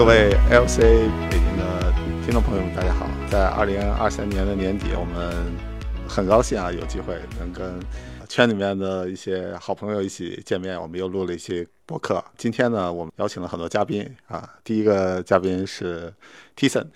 各位 LC 北京的听众朋友们，大家好！在二零二三年的年底，我们很高兴啊，有机会能跟圈里面的一些好朋友一起见面。我们又录了一些播客。今天呢，我们邀请了很多嘉宾啊。第一个嘉宾是 Tison。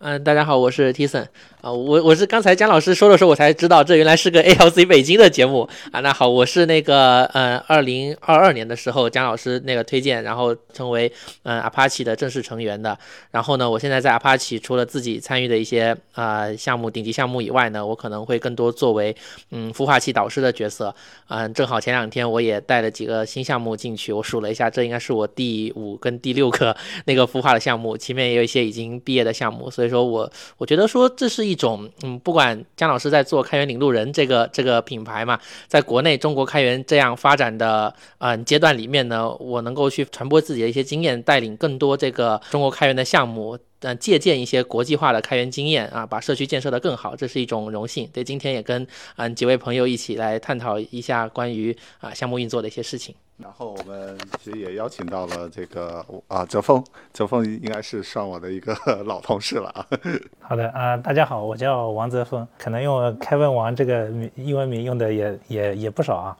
嗯，大家好，我是 Tison 啊，我我是刚才姜老师说的时候，我才知道这原来是个 ALC 北京的节目啊。那好，我是那个呃，二零二二年的时候姜老师那个推荐，然后成为嗯 Apache 的正式成员的。然后呢，我现在在 Apache 除了自己参与的一些啊项目顶级项目以外呢，我可能会更多作为嗯孵化器导师的角色。嗯，正好前两天我也带了几个新项目进去，我数了一下，这应该是我第五跟第六个 那个孵化的项目，前面也有一些已经毕业的项目，所以。说我我觉得说这是一一种，嗯，不管姜老师在做开源领路人这个这个品牌嘛，在国内中国开源这样发展的嗯阶段里面呢，我能够去传播自己的一些经验，带领更多这个中国开源的项目。嗯，借鉴一些国际化的开源经验啊，把社区建设的更好，这是一种荣幸。对，今天也跟嗯几位朋友一起来探讨一下关于啊项目运作的一些事情。然后我们其实也邀请到了这个啊泽峰，泽峰应该是算我的一个 老同事了啊。好的啊，大家好，我叫王泽峰，可能用开问王这个英文名用的也也也不少啊。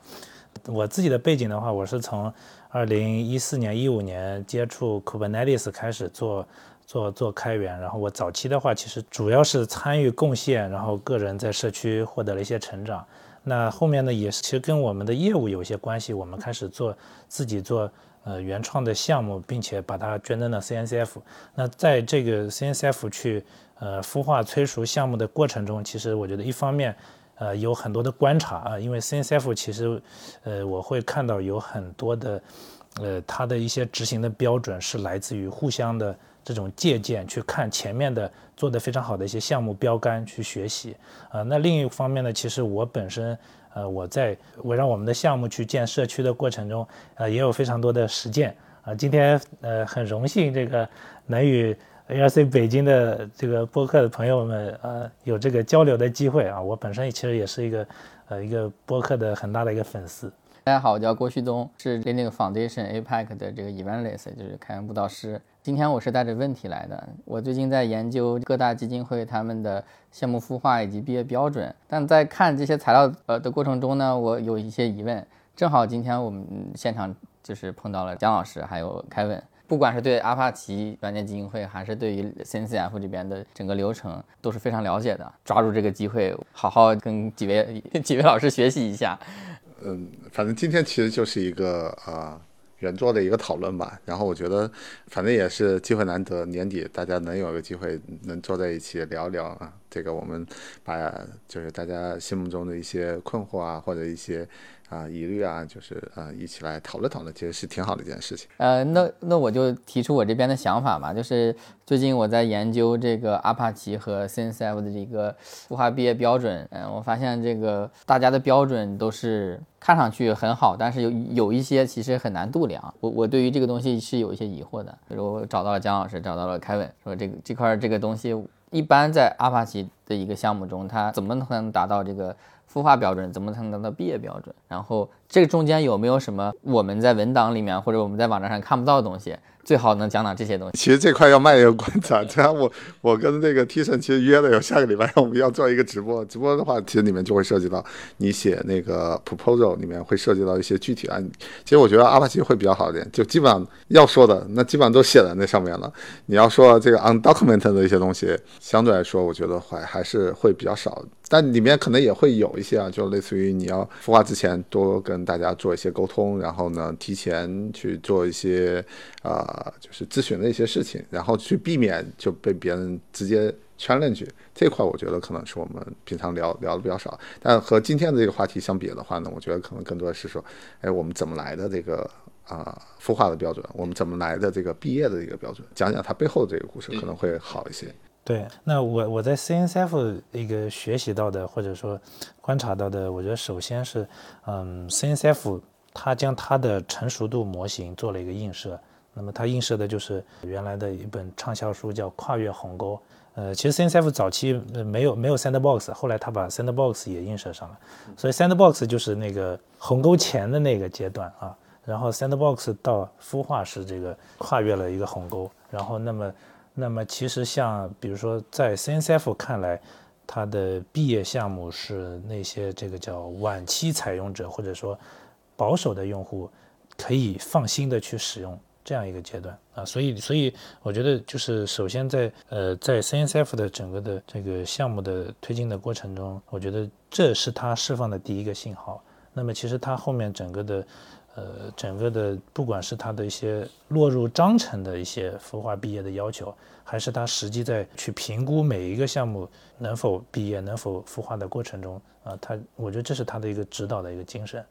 我自己的背景的话，我是从二零一四年一五年接触 Kubernetes 开始做。做做开源，然后我早期的话，其实主要是参与贡献，然后个人在社区获得了一些成长。那后面呢，也是其实跟我们的业务有一些关系，我们开始做自己做呃原创的项目，并且把它捐赠到 CNCF。那在这个 CNCF 去呃孵化催熟项目的过程中，其实我觉得一方面呃有很多的观察啊，因为 CNCF 其实呃我会看到有很多的呃它的一些执行的标准是来自于互相的。这种借鉴去看前面的做得非常好的一些项目标杆去学习，啊，那另一方面呢，其实我本身，呃，我在围绕我们的项目去建社区的过程中，呃，也有非常多的实践，啊，今天呃很荣幸这个能与 ARC 北京的这个播客的朋友们，呃，有这个交流的机会啊，我本身其实也是一个呃一个播客的很大的一个粉丝。大家好，我叫郭旭东，是 Linux Foundation APEC 的这个 Evangelist，就是开源布道师。今天我是带着问题来的。我最近在研究各大基金会他们的项目孵化以及毕业标准，但在看这些材料呃的过程中呢，我有一些疑问。正好今天我们现场就是碰到了姜老师还有凯文，不管是对阿帕奇软件基金会，还是对于 CNCF 这边的整个流程都是非常了解的。抓住这个机会，好好跟几位几位老师学习一下。嗯，反正今天其实就是一个啊原作的一个讨论吧。然后我觉得，反正也是机会难得，年底大家能有个机会能坐在一起聊聊啊。这个我们把就是大家心目中的一些困惑啊，或者一些。啊，疑虑啊，就是呃，一起来讨论讨论，其实是挺好的一件事情。呃，那那我就提出我这边的想法吧，就是最近我在研究这个阿帕奇和 CNCF 的这个孵化毕业标准，嗯，我发现这个大家的标准都是看上去很好，但是有有一些其实很难度量。我我对于这个东西是有一些疑惑的。比如我找到了姜老师，找到了凯文，说这个这块这个东西一般在阿帕奇的一个项目中，它怎么能达到这个？孵化标准怎么才能达到毕业标准？然后这个中间有没有什么我们在文档里面或者我们在网站上看不到的东西？最好能讲讲这些东西。其实这块要卖一个关子，这样我我跟那个 T 神其实约了有下个礼拜 我们要做一个直播。直播的话，其实里面就会涉及到你写那个 proposal 里面会涉及到一些具体案例。其实我觉得阿帕奇会比较好一点，就基本上要说的那基本上都写在那上面了。你要说这个 undocumented 的一些东西，相对来说我觉得还还是会比较少。但里面可能也会有一些啊，就类似于你要孵化之前多跟大家做一些沟通，然后呢提前去做一些啊。就是咨询的一些事情，然后去避免就被别人直接 challenge 这块，我觉得可能是我们平常聊聊的比较少。但和今天的这个话题相比的话呢，我觉得可能更多的是说，哎，我们怎么来的这个啊孵化的标准，我们怎么来的这个毕业的一个标准，讲讲它背后这个故事可能会好一些。对，那我我在 CNCF 一个学习到的或者说观察到的，我觉得首先是，嗯，CNCF 它将它的成熟度模型做了一个映射。那么它映射的就是原来的一本畅销书，叫《跨越鸿沟》。呃，其实 CNCF 早期没有没有 Sandbox，后来他把 Sandbox 也映射上了。所以 Sandbox 就是那个鸿沟前的那个阶段啊。然后 Sandbox 到孵化是这个跨越了一个鸿沟。然后那么那么其实像比如说在 CNCF 看来，它的毕业项目是那些这个叫晚期采用者或者说保守的用户可以放心的去使用这样一个阶段啊，所以所以我觉得就是首先在呃在 CNCF 的整个的这个项目的推进的过程中，我觉得这是它释放的第一个信号。那么其实它后面整个的呃整个的不管是他的一些落入章程的一些孵化毕业的要求，还是他实际在去评估每一个项目能否毕业、能否孵化的过程中啊，他我觉得这是他的一个指导的一个精神。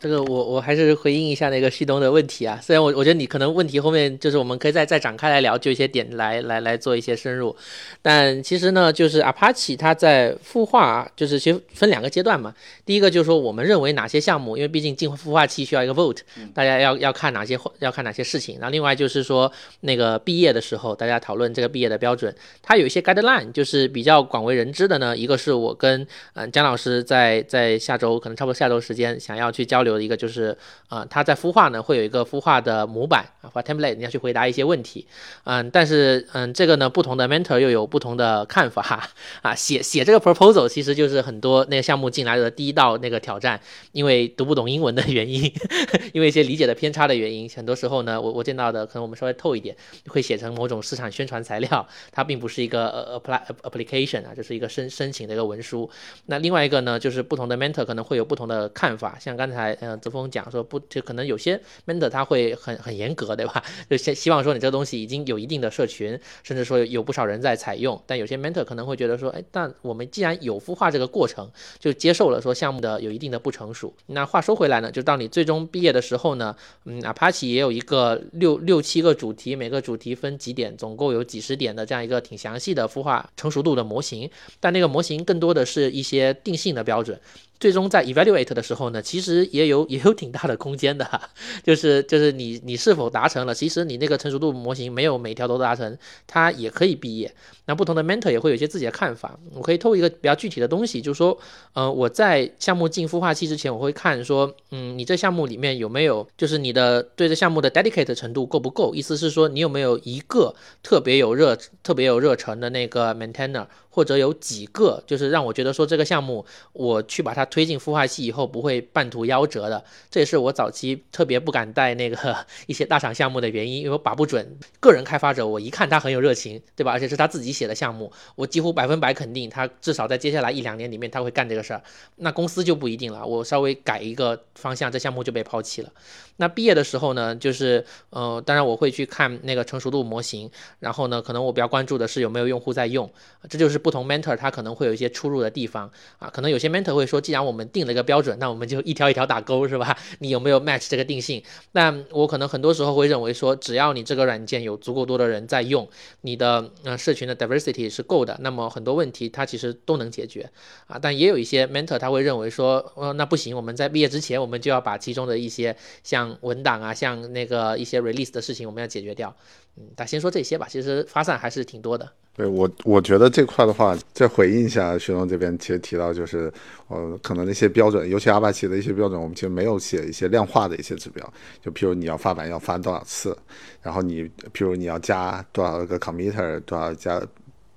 这个我我还是回应一下那个旭东的问题啊，虽然我我觉得你可能问题后面就是我们可以再再展开来聊，就一些点来来来做一些深入，但其实呢，就是 Apache 它在孵化就是其实分两个阶段嘛，第一个就是说我们认为哪些项目，因为毕竟进孵化器需要一个 vote，大家要要看哪些要看哪些事情，然后另外就是说那个毕业的时候大家讨论这个毕业的标准，它有一些 guideline 就是比较广为人知的呢，一个是我跟嗯姜老师在在下周可能差不多下周时间想要去去交流。的一个就是，啊，他在孵化呢会有一个孵化的模板啊，或 template，你要去回答一些问题，嗯，但是嗯，这个呢不同的 mentor 又有不同的看法啊，写写这个 proposal 其实就是很多那个项目进来的第一道那个挑战，因为读不懂英文的原因，因为一些理解的偏差的原因，很多时候呢，我我见到的可能我们稍微透一点，会写成某种市场宣传材料，它并不是一个呃 apply application 啊，就是一个申申请的一个文书。那另外一个呢，就是不同的 mentor 可能会有不同的看法，像刚刚才。嗯，泽峰讲说不，就可能有些 mentor 他会很很严格，对吧？就希希望说你这个东西已经有一定的社群，甚至说有不少人在采用。但有些 mentor 可能会觉得说，哎，但我们既然有孵化这个过程，就接受了说项目的有一定的不成熟。那话说回来呢，就到你最终毕业的时候呢，嗯，Apache 也有一个六六七个主题，每个主题分几点，总共有几十点的这样一个挺详细的孵化成熟度的模型。但那个模型更多的是一些定性的标准。最终在 evaluate 的时候呢，其实也有 也有挺大的空间的，就是就是你你是否达成了，其实你那个成熟度模型没有每条都达成，它也可以毕业。那不同的 mentor 也会有一些自己的看法。我可以透一个比较具体的东西，就是说，呃，我在项目进孵化器之前，我会看说，嗯，你这项目里面有没有，就是你的对这项目的 dedicate 程度够不够？意思是说，你有没有一个特别有热特别有热忱的那个 maintainer，或者有几个，就是让我觉得说这个项目我去把它。推进孵化器以后不会半途夭折的，这也是我早期特别不敢带那个 一些大厂项目的原因，因为我把不准个人开发者，我一看他很有热情，对吧？而且是他自己写的项目，我几乎百分百肯定他至少在接下来一两年里面他会干这个事儿。那公司就不一定了，我稍微改一个方向，这项目就被抛弃了。那毕业的时候呢，就是呃，当然我会去看那个成熟度模型，然后呢，可能我比较关注的是有没有用户在用，这就是不同 mentor 他可能会有一些出入的地方啊，可能有些 mentor 会说，既然我们定了一个标准，那我们就一条一条打勾，是吧？你有没有 match 这个定性？那我可能很多时候会认为说，只要你这个软件有足够多的人在用，你的呃社群的 diversity 是够的，那么很多问题它其实都能解决啊。但也有一些 mentor 他会认为说，呃，那不行，我们在毕业之前，我们就要把其中的一些像文档啊，像那个一些 release 的事情，我们要解决掉。嗯，但先说这些吧，其实发散还是挺多的。对我，我觉得这块的话，再回应一下徐东这边，其实提到就是，呃，可能那些标准，尤其阿帕奇的一些标准，我们其实没有写一些量化的一些指标，就譬如你要发版要发多少次，然后你譬如你要加多少个 committer，多少加。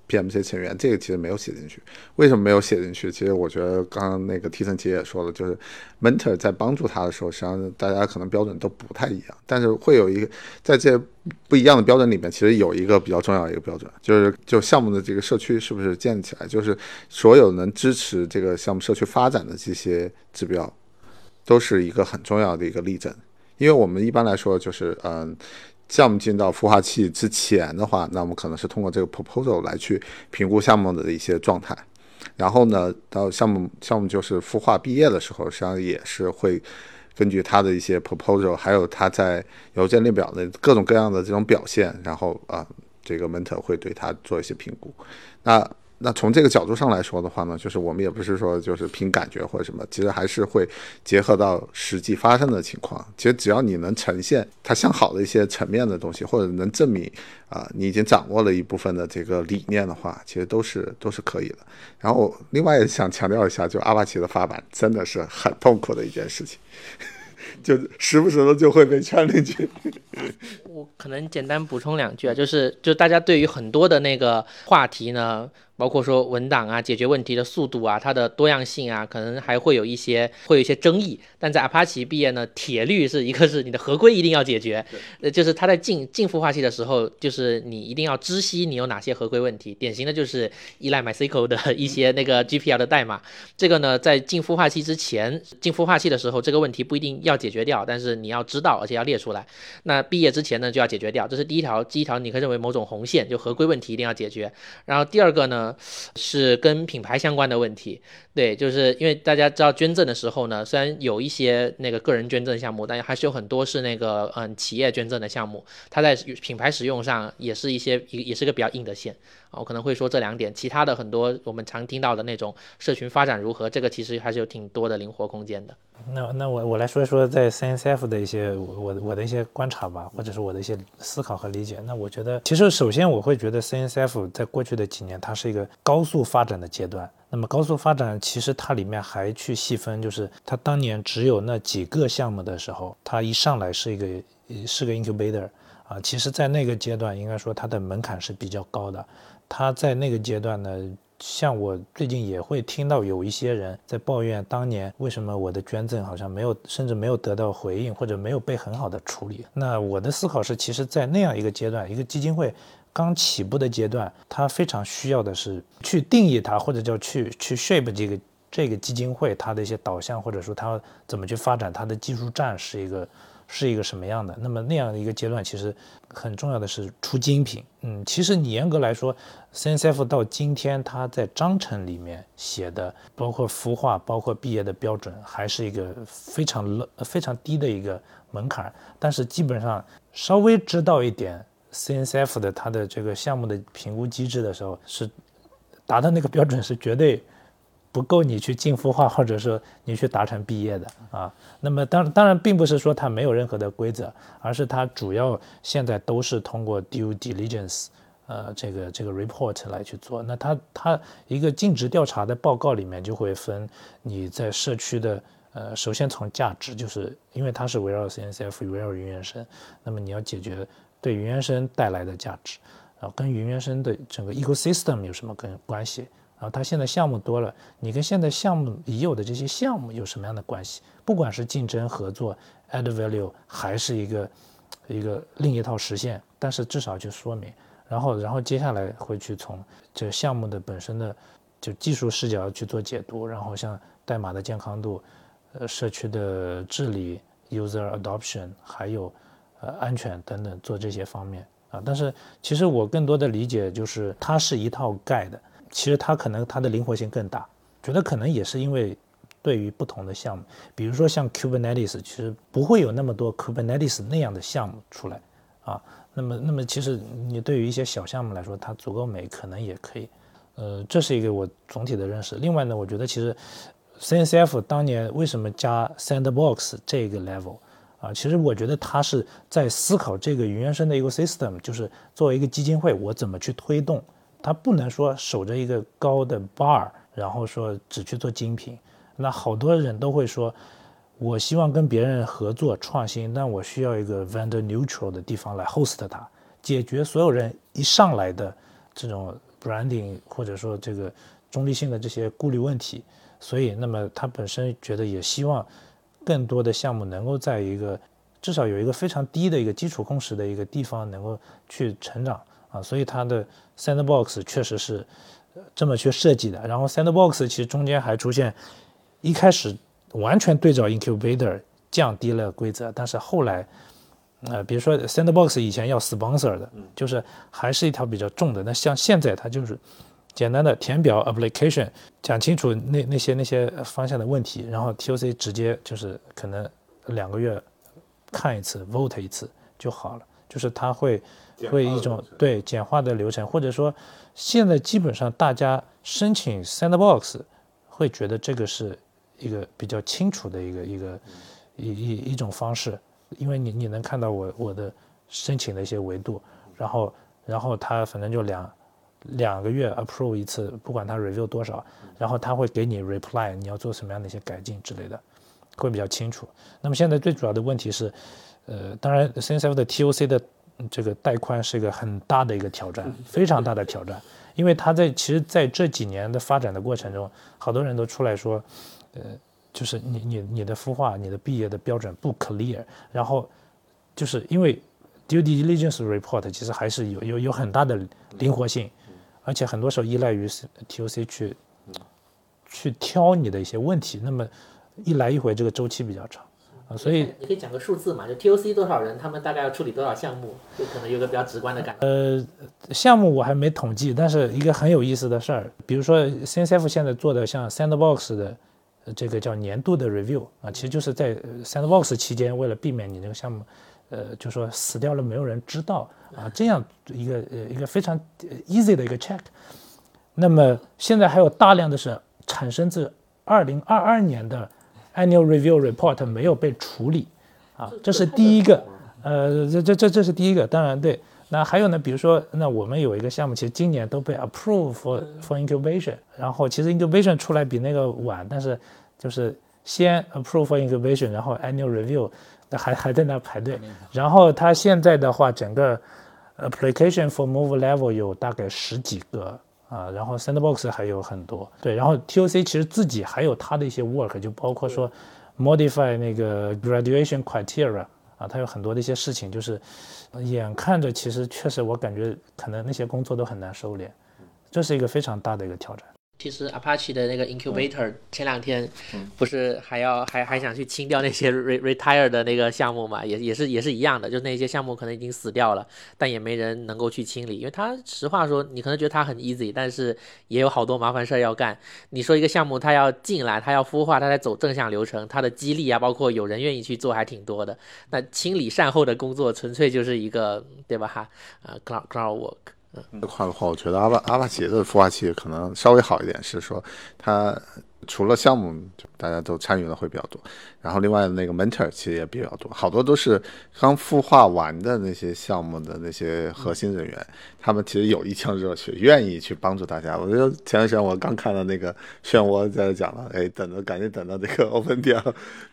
PMC 成员这个其实没有写进去，为什么没有写进去？其实我觉得刚刚那个 T 森奇也说了，就是 mentor 在帮助他的时候，实际上大家可能标准都不太一样，但是会有一个在这不一样的标准里面，其实有一个比较重要的一个标准，就是就项目的这个社区是不是建起来，就是所有能支持这个项目社区发展的这些指标，都是一个很重要的一个例证，因为我们一般来说就是嗯。项目进到孵化器之前的话，那我们可能是通过这个 proposal 来去评估项目的一些状态，然后呢，到项目项目就是孵化毕业的时候，实际上也是会根据他的一些 proposal，还有他在邮件列表的各种各样的这种表现，然后啊，这个 mentor 会对他做一些评估，那。那从这个角度上来说的话呢，就是我们也不是说就是凭感觉或者什么，其实还是会结合到实际发生的情况。其实只要你能呈现它向好的一些层面的东西，或者能证明啊你已经掌握了一部分的这个理念的话，其实都是都是可以的。然后另外也想强调一下，就阿帕奇的发版真的是很痛苦的一件事情。就时不时的就会被圈进去。可能简单补充两句啊，就是就大家对于很多的那个话题呢。包括说文档啊，解决问题的速度啊，它的多样性啊，可能还会有一些会有一些争议。但在 Apache 毕业呢，铁律是一个是你的合规一定要解决，呃，就是它在进进孵化器的时候，就是你一定要知悉你有哪些合规问题。典型的就是依赖 MySQL 的一些那个 GPL 的代码。这个呢，在进孵化器之前，进孵化器的时候，这个问题不一定要解决掉，但是你要知道，而且要列出来。那毕业之前呢，就要解决掉，这是第一条，第一条你可以认为某种红线，就合规问题一定要解决。然后第二个呢？是跟品牌相关的问题，对，就是因为大家知道捐赠的时候呢，虽然有一些那个个人捐赠项目，但还是有很多是那个嗯企业捐赠的项目，它在品牌使用上也是一些也也是个比较硬的线我可能会说这两点，其他的很多我们常听到的那种社群发展如何，这个其实还是有挺多的灵活空间的。那那我我来说一说在 CNCF 的一些我我的一些观察吧，或者是我的一些思考和理解。那我觉得，其实首先我会觉得 CNCF 在过去的几年，它是一个高速发展的阶段。那么高速发展，其实它里面还去细分，就是它当年只有那几个项目的时候，它一上来是一个是个 incubator 啊。其实，在那个阶段，应该说它的门槛是比较高的。他在那个阶段呢。像我最近也会听到有一些人在抱怨，当年为什么我的捐赠好像没有，甚至没有得到回应，或者没有被很好的处理。那我的思考是，其实，在那样一个阶段，一个基金会刚起步的阶段，它非常需要的是去定义它，或者叫去去 shape 这个这个基金会它的一些导向，或者说它怎么去发展它的技术栈是一个。是一个什么样的？那么那样的一个阶段，其实很重要的是出精品。嗯，其实你严格来说，CNCF 到今天它在章程里面写的，包括孵化、包括毕业的标准，还是一个非常非常低的一个门槛。但是基本上稍微知道一点 CNCF 的它的这个项目的评估机制的时候，是达到那个标准是绝对。不够你去进孵化，或者说你去达成毕业的啊。那么当当然并不是说它没有任何的规则，而是它主要现在都是通过 due diligence，呃，这个这个 report 来去做。那它它一个尽职调查的报告里面就会分你在社区的呃，首先从价值，就是因为它是围绕 CNCF 围绕云原生，那么你要解决对云原生带来的价值，啊跟云原生的整个 ecosystem 有什么跟关系。然后它现在项目多了，你跟现在项目已有的这些项目有什么样的关系？不管是竞争合作，add value，还是一个一个另一套实现，但是至少就说明，然后然后接下来会去从这个项目的本身的就技术视角去做解读，然后像代码的健康度，呃，社区的治理，user adoption，还有呃安全等等做这些方面啊。但是其实我更多的理解就是它是一套盖的。其实它可能它的灵活性更大，觉得可能也是因为对于不同的项目，比如说像 Kubernetes，其实不会有那么多 Kubernetes 那样的项目出来啊。那么，那么其实你对于一些小项目来说，它足够美，可能也可以。呃，这是一个我总体的认识。另外呢，我觉得其实 CNCF 当年为什么加 Sandbox 这个 level 啊？其实我觉得它是在思考这个云原生的一个 system，就是作为一个基金会，我怎么去推动。他不能说守着一个高的 bar，然后说只去做精品。那好多人都会说，我希望跟别人合作创新，但我需要一个 vendor neutral 的地方来 host 它，解决所有人一上来的这种 branding 或者说这个中立性的这些顾虑问题。所以，那么他本身觉得也希望更多的项目能够在一个至少有一个非常低的一个基础共识的一个地方能够去成长。啊，所以它的 Sandbox 确实是这么去设计的。然后 Sandbox 其实中间还出现，一开始完全对照 Incubator 降低了规则，但是后来，呃，比如说 Sandbox 以前要 sponsor 的，就是还是一条比较重的。那像现在它就是简单的填表 application，讲清楚那那些那些方向的问题，然后 TOC 直接就是可能两个月看一次 vote 一次就好了，就是它会。会一种对简化的流程，或者说现在基本上大家申请 Sandbox 会觉得这个是一个比较清楚的一个一个一一一种方式，因为你你能看到我我的申请的一些维度，然后然后他反正就两两个月 approve 一次，不管他 review 多少，然后他会给你 reply，你要做什么样的一些改进之类的，会比较清楚。那么现在最主要的问题是，呃，当然 CNCF 的 TOC 的这个带宽是一个很大的一个挑战，非常大的挑战。因为它在其实在这几年的发展的过程中，好多人都出来说，呃，就是你你你的孵化、你的毕业的标准不 clear，然后就是因为 due diligence report 其实还是有有有很大的灵活性，而且很多时候依赖于 TOC 去去挑你的一些问题，那么一来一回这个周期比较长啊，所以你可以讲个数字嘛，就 TOC 多少人，他们大概要处理多少项目，就可能有个比较直观的感觉。呃，项目我还没统计，但是一个很有意思的事儿，比如说 CNCF 现在做的像 Sandbox 的呃这个叫年度的 review 啊，其实就是在呃 Sandbox 期间，为了避免你这个项目，呃，就说死掉了没有人知道啊，这样一个呃一个非常呃 easy 的一个 check。那么现在还有大量的是产生自二零二二年的 annual review report 没有被处理啊，这是第一个。呃，这这这这是第一个，当然对。那还有呢，比如说，那我们有一个项目，其实今年都被 approve for for incubation，然后其实 incubation 出来比那个晚，但是就是先 approve for incubation，然后 annual review，那还还在那排队。然后它现在的话，整个 application for move level 有大概十几个啊，然后 sandbox 还有很多。对，然后 TOC 其实自己还有它的一些 work，就包括说 modify 那个 graduation criteria 啊，它有很多的一些事情，就是呃眼看着其实确实我感觉可能那些工作都很难收敛，这是一个非常大的一个挑战。其实 Apache 的那个 incubator 前两天不是还要还还想去清掉那些 re retire 的那个项目嘛，也也是也是一样的，就那些项目可能已经死掉了，但也没人能够去清理，因为它实话说，你可能觉得它很 easy，但是也有好多麻烦事儿要干。你说一个项目它要进来，它要孵化，它在走正向流程，它的激励啊，包括有人愿意去做还挺多的。那清理善后的工作纯粹就是一个对吧哈？呃，cloud cloud work。这块的话，我觉得阿巴阿巴奇的孵化器可能稍微好一点，是说它除了项目大家都参与的会比较多，然后另外那个 mentor 其实也比较多，好多都是刚孵化完的那些项目的那些核心人员，他们其实有一腔热血，愿意去帮助大家。我觉得前段时间我刚看到那个漩涡在讲了，哎，等着赶紧等到这个 open d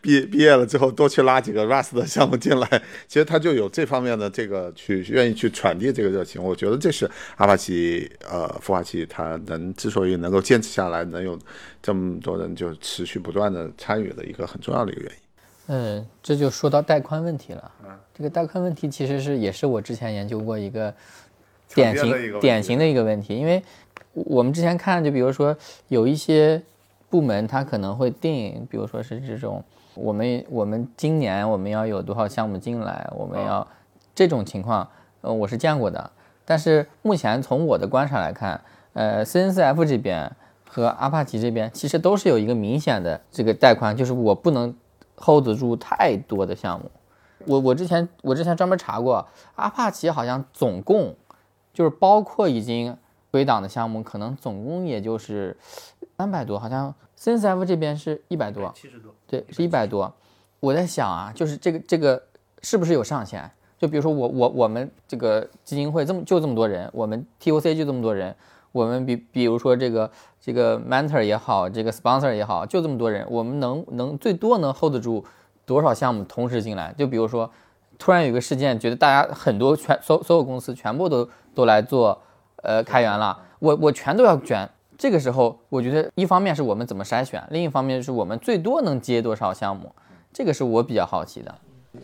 毕毕业了之后，多去拉几个 Rust 的项目进来，其实他就有这方面的这个去愿意去传递这个热情。我觉得这是阿帕奇呃孵化器它能之所以能够坚持下来，能有这么多人就持续不断的参与的一个很重要的一个原因。嗯，这就说到带宽问题了。这个带宽问题其实是也是我之前研究过一个典型典型的一个问题，因为我们之前看，就比如说有一些部门，它可能会定，比如说是这种，我们我们今年我们要有多少项目进来，我们要这种情况，呃，我是见过的。但是目前从我的观察来看，呃，CNCF 这边和阿帕奇这边其实都是有一个明显的这个带宽，就是我不能 hold 得住太多的项目。我我之前我之前专门查过，阿帕奇好像总共就是包括已经归档的项目，可能总共也就是三百多，好像 CNCF 这边是一百多，七十多。对，是一百多。我在想啊，就是这个这个是不是有上限？就比如说我我我们这个基金会这么就这么多人，我们 TOC 就这么多人，我们比比如说这个这个 mentor 也好，这个 sponsor 也好，就这么多人，我们能能最多能 hold 得住多少项目同时进来？就比如说突然有个事件，觉得大家很多全所所有公司全部都都来做呃开源了，我我全都要卷。这个时候，我觉得一方面是我们怎么筛选，另一方面是我们最多能接多少项目，这个是我比较好奇的。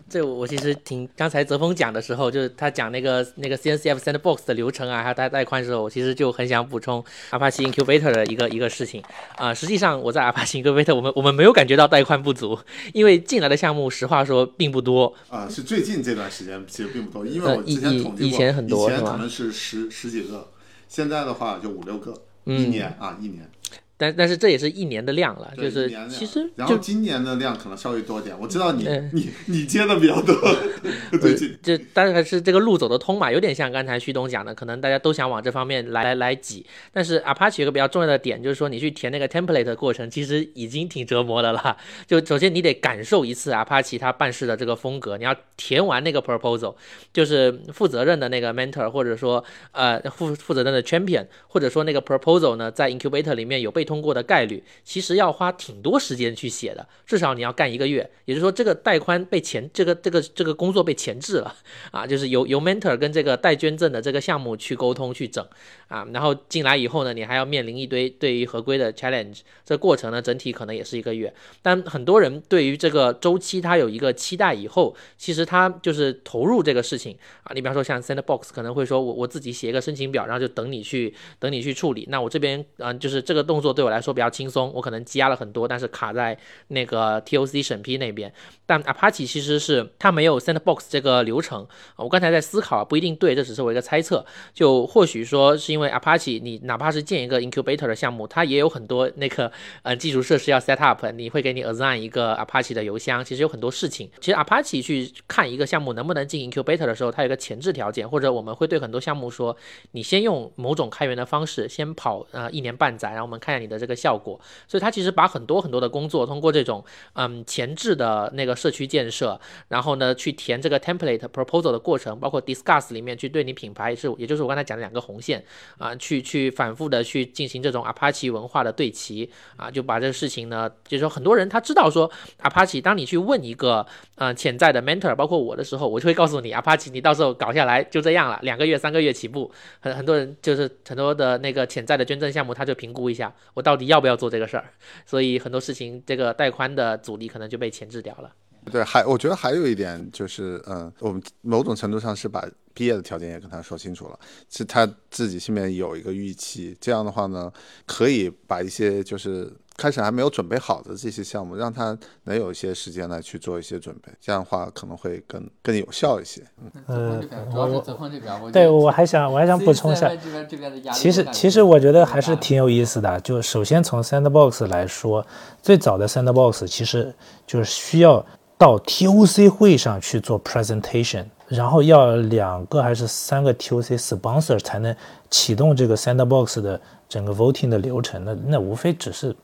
这我其实挺刚才泽峰讲的时候，就是他讲那个那个 CNCF Sandbox 的流程啊，还有带带宽的时候，我其实就很想补充 Apache Incubator 的一个一个事情。啊、实际上我在 Apache Incubator，我们我们没有感觉到带宽不足，因为进来的项目实话说并不多，啊，是最近这段时间其实并不多，因为我之前统计过，以前很多以前可能是十十几个，现在的话就五六个，嗯。一年啊，一年，但但是这也是一年的量了，就是其实然后今年的量可能稍微多点，我知道你嗯你你接的比较多，最近这但是是这个路走得通嘛，有点像刚才旭东讲的，可能大家都想往这方面来来来挤。但是 Apache 有个比较重要的点，就是说你去填那个 template 的过程，其实已经挺折磨的了。就首先你得感受一次 Apache 它办事的这个风格，你要填完那个 proposal，就是负责任的那个 mentor，或者说呃负负责任的 champion，或者说那个 proposal 呢，在 incubator 里面有被通过的概率，其实要花挺多时间去写的，至少你要干一个月。也就是说，这个带宽被前这个这个这个工作被前置了 啊，就是由由 mentor 跟这个带捐赠的这个项目去沟通去整啊，然后进来以后呢，你还要面临一堆对于合规的 challenge，这过程呢整体可能也是一个月。但很多人对于这个周期他有一个期待，以后其实他就是投入这个事情啊。你比方说像 Sandbox 可能会说我我自己写一个申请表，然后就等你去等你去处理。那我这边嗯就是这个动作对我来说比较轻松，我可能积压了很多，但是卡在那个 TOC 审批那边。但 Apache 其实是它没有 Sandbox 这个流程。我刚才在思考，不一定对，这只是我一个猜测。就或许说是因为 Apache 你哪怕是建一个 incubator 的项目，它也有很多那个呃基础设施要 set up，你会给你 assign 一个 Apache 的邮箱。其实有很多事情，其实 Apache 去看一个项目能不能进 incubator 的时候，它有个前置条件，或者我们会对很多项目说，你先用某种开源的方式先跑呃一年半载，然后我们看一下你的这个效果。所以它其实把很多很多的工作通过这种嗯前置的那个社区建设，然后呢去填这个 template proposal 的过程，包括 discuss 里面去对你品牌是，也就是我刚才讲的两个红线啊，去去反复的去进行这种 Apache 文化的对齐啊，就把这个事情呢，就是说很多人他知道说 Apache，当你去问一个呃潜在的 mentor，包括我的时候，我就会告诉你 Apache，你到时候搞下来就这样了，两个月三个月起步，很很多人就是很多的那个潜在的捐赠项目，他就评估一下我到底要不要做这个事儿，所以很多事情这个带宽的阻力可能就被前置掉了。对，还我觉得还有一点就是，嗯，我们某种程度上是把毕业的条件也跟他说清楚了，是他自己心里面有一个预期。这样的话呢，可以把一些就是开始还没有准备好的这些项目，让他能有一些时间来去做一些准备。这样的话可能会更更有效一些。嗯，主要是泽峰这边，对我还想我还想补充一下，其实其实我觉得还是挺有意思的。就首先从 Sandbox 来说，最早的 Sandbox 其实就是需要。到 TOC 会上去做 presentation，然后要两个还是三个 TOC sponsor 才能启动这个 Sandbox 的整个 voting 的流程。那那无非只是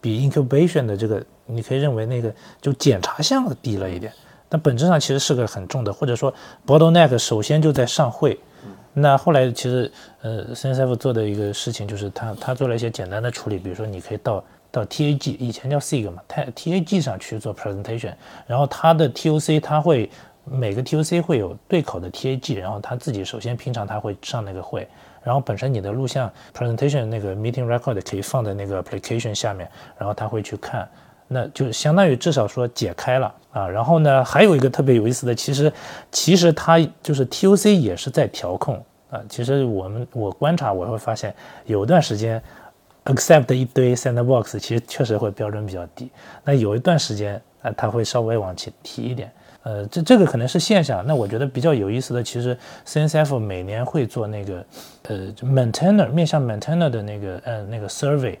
比 incubation 的这个，你可以认为那个就检查项低了一点，但本质上其实是个很重的，或者说 bottleneck 首先就在上会。那后来其实呃 CNCF 做的一个事情就是他他做了一些简单的处理，比如说你可以到。到 TAG 以前叫 SIG 嘛，它 TAG 上去做 presentation，然后它的 TOC 它会每个 TOC 会有对口的 TAG，然后他自己首先平常他会上那个会，然后本身你的录像 presentation 那个 meeting record 可以放在那个 application 下面，然后他会去看，那就相当于至少说解开了啊。然后呢，还有一个特别有意思的，其实其实它就是 TOC 也是在调控啊。其实我们我观察我会发现有一段时间。accept 一堆 sandbox 其实确实会标准比较低，那有一段时间啊，它会稍微往前提一点，呃，这这个可能是现象。那我觉得比较有意思的，其实 CNCF 每年会做那个呃 maintainer 面向 maintainer 的那个呃那个 survey，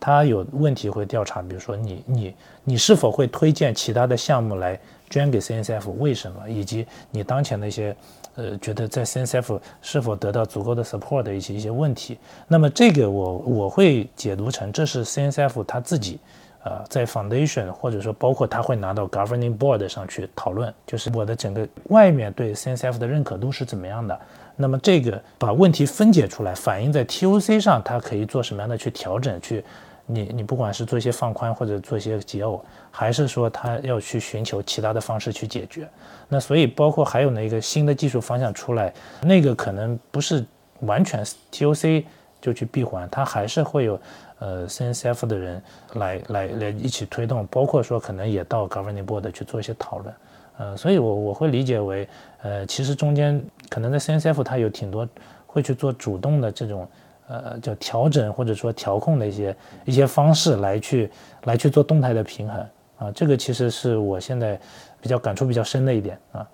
他有问题会调查，比如说你你你是否会推荐其他的项目来捐给 CNCF，为什么，以及你当前的一些。呃，觉得在 CNCF 是否得到足够的 support 的一些一些问题，那么这个我我会解读成这是 CNCF 他自己，呃，在 foundation 或者说包括他会拿到 governing board 上去讨论，就是我的整个外面对 CNCF 的认可度是怎么样的，那么这个把问题分解出来，反映在 TOC 上，它可以做什么样的去调整去。你你不管是做一些放宽或者做一些解耦，还是说他要去寻求其他的方式去解决，那所以包括还有那个新的技术方向出来，那个可能不是完全 TOC 就去闭环，它还是会有呃 CNCF 的人来来来一起推动，包括说可能也到 Governing Board 去做一些讨论，呃，所以我我会理解为呃其实中间可能在 CNCF 它有挺多会去做主动的这种。呃，叫调整或者说调控的一些一些方式来去来去做动态的平衡啊，这个其实是我现在比较感触比较深的一点啊。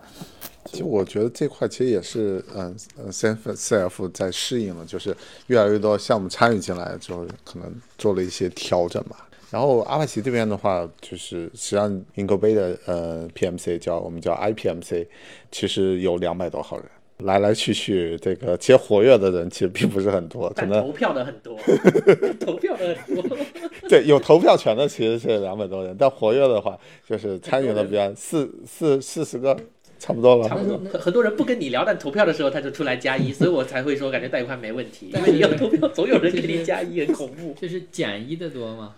其实我觉得这块其实也是，嗯，C F C F 在适应了，就是越来越多项目参与进来之后，可能做了一些调整吧。然后阿帕奇这边的话，就是实际上 i n g o b a 的呃 P M C 叫我们叫 I P M C，其实有两百多号人。来来去去，这个其实活跃的人其实并不是很多，可能投票的很多，投票的很多。对，有投票权的其实是两百多人，但活跃的话，就是参与了比较四四四十个，差不多了。差不多。很很多人不跟你聊，但投票的时候他就出来加一，所以我才会说感觉带宽没问题。因为你要投票，总有人给你加一，很恐怖。就是减一的多吗？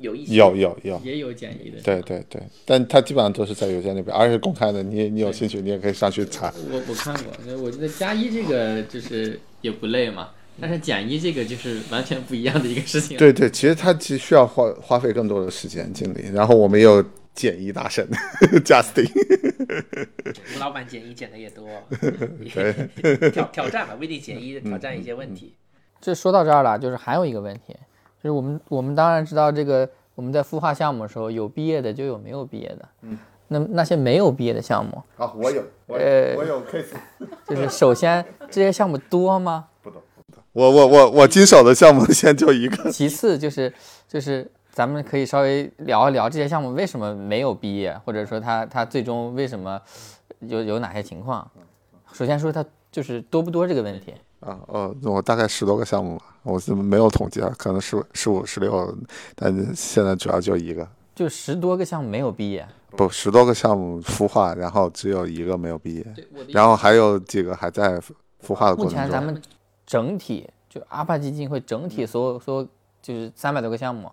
有一些有有有，也有减一的。对对对，但他基本上都是在邮件里边，而且公开的，你你有兴趣，你也可以上去查。我我看过，我觉得加一这个就是也不累嘛，但是减一这个就是完全不一样的一个事情。对对，其实它其实需要花花费更多的时间精力。然后我们也有减一大神 Justin，吴老板减一减的也多，对挑挑战嘛，微定减一挑战一些问题。这说到这儿了，就是还有一个问题，就是我们我们当然知道这个我们在孵化项目的时候，有毕业的就有没有毕业的。嗯。那那些没有毕业的项目，啊，我有，我呃我有 case，就是首先这些项目多吗？不多不多。我我我我经手的项目现在就一个。其次就是就是咱们可以稍微聊一聊这些项目为什么没有毕业，或者说他他最终为什么有有哪些情况？首先说他就是多不多这个问题。啊，呃，我大概十多个项目吧，我是没有统计啊，可能十十五、十六，但是现在主要就一个，就十多个项目没有毕业，不，十多个项目孵化，然后只有一个没有毕业，然后还有几个还在孵化的过程中。目前咱们整体就阿帕基金会整体所有所有就是三百多个项目，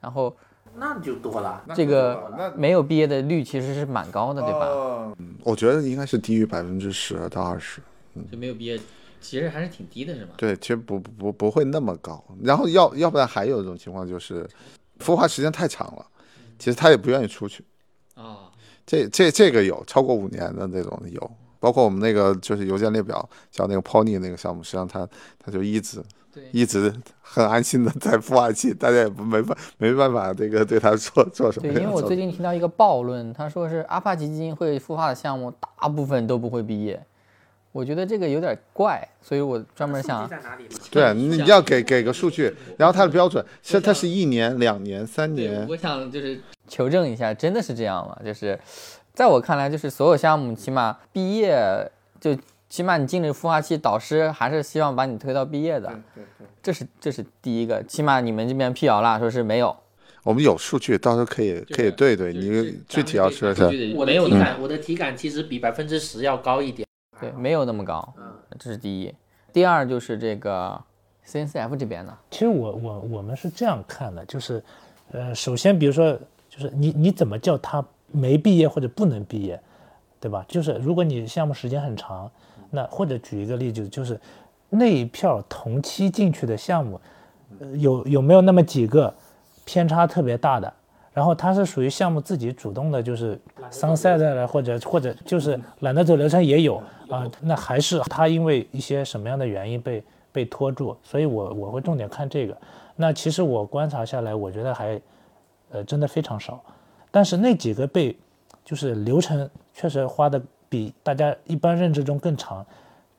然后那就多了。这个没有毕业的率其实是蛮高的，对吧？嗯我觉得应该是低于百分之十到二十。嗯就没有毕业，其实还是挺低的，是吗？对，其实不不不不会那么高。然后要要不然还有一种情况就是，孵化时间太长了，其实他也不愿意出去。啊，这这这个有超过五年的那种有，包括我们那个就是邮件列表叫那个 Pony 那个项目，实际上他他就一直对，一直很安心的在孵化器，大家也不没办没办法这个对它做做什么对，因为我最近听到一个暴论，他说是阿帕奇基金会孵化的项目大部分都不会毕业，我觉得这个有点怪，所以我专门想？对，啊你要给给个数据，然后它的标准是它是一年、两年、三年，我想就是求证一下，真的是这样吗？就是在我看来，就是所有项目起码毕业就起码你进了孵化器，导师还是希望把你推到毕业的，对对。这是这是第一个，起码你们这边辟谣了，说是没有。我们有数据，到时候可以可以对对，你具体要说一下。我的没有体感，我的体感其实比百分之十要高一点。对，没有那么高，这是第一。第二就是这个 CNCF 这边呢，其实我我我们是这样看的，就是，呃，首先比如说，就是你你怎么叫他没毕业或者不能毕业，对吧？就是如果你项目时间很长，那或者举一个例子，就是那一票同期进去的项目，呃、有有没有那么几个偏差特别大的？然后它是属于项目自己主动的，就是桑赛的了，或者或者就是懒得走流程也有啊、那还是它因为一些什么样的原因被被拖住，所以我我会重点看这个。那其实我观察下来，我觉得还呃真的非常少，但是那几个被就是流程确实花的比大家一般认知中更长，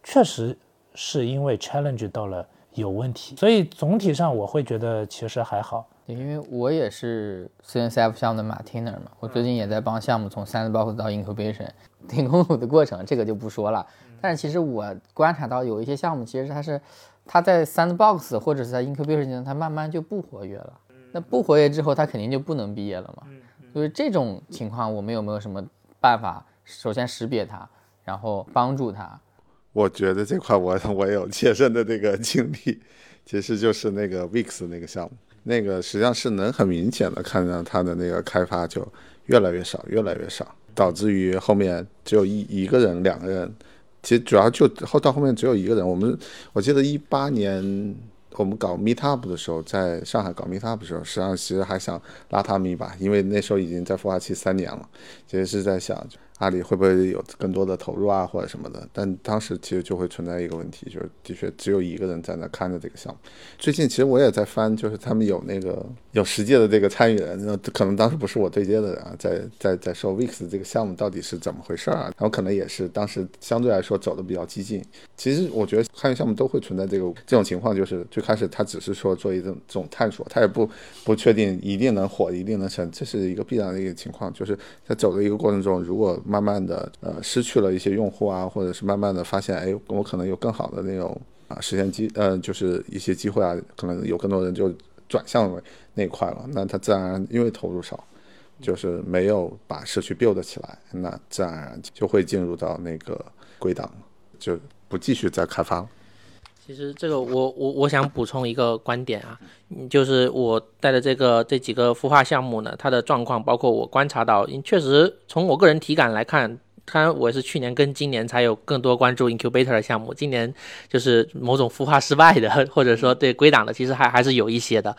确实是因为 challenge 到了有问题，所以总体上我会觉得其实还好。对，因为我也是 CNCF 项目的 maintainer 嘛，我最近也在帮项目从 sandbox 到 incubation，挺痛苦的过程，这个就不说了。但是其实我观察到有一些项目，其实它是它在 sandbox 或者是在 incubation 阶段，它慢慢就不活跃了。那不活跃之后，它肯定就不能毕业了嘛。所以这种情况，我们有没有什么办法？首先识别它，然后帮助它。我觉得这块我 我有切身的这个经历，其实就是那个 Wix 那个项目，那个实际上是能很明显的看到它的那个开发就越来越少，越来越少，导致于后面只有一一个人、两个人，其实主要就后到后面只有一个人。我们我记得一八年我们搞 Meetup 的时候，在上海搞 Meetup 的时候，实际上其实还想拉他们一把，因为那时候已经在孵化期三年了，其实是在想阿里会不会有更多的投入啊，或者什么的。但当时其实就会存在一个问题，就是的确只有一个人在那看着这个项目。最近其实我也在翻，就是他们有那个有实际的这个参与人，那可能当时不是我对接的人啊，在在在说 Wix 这个项目到底是怎么回事啊，然后可能也是当时相对来说走的比较激进。其实我觉得参与项目都会存在这个这种情况，就是最开始他只是说做一种这种探索，他也不不确定一定能火，一定能成，这是一个必然的一个情况。就是在走的一个过程中，如果慢慢的呃失去了一些用户啊，或者是慢慢的发现，哎，我可能有更好的那种啊实现机呃就是一些机会啊，可能有更多人就转向为那块了，那他自然而然因为投入少。就是没有把社区 build 起来，那自然而然就会进入到那个归档，就不继续再开发了。其实这个我我我想补充一个观点啊，就是我带的这个这几个孵化项目呢，它的状况，包括我观察到，确实从我个人体感来看。当然，我是去年跟今年才有更多关注 incubator 的项目，今年就是某种孵化失败的，或者说对归档的，其实还还是有一些的。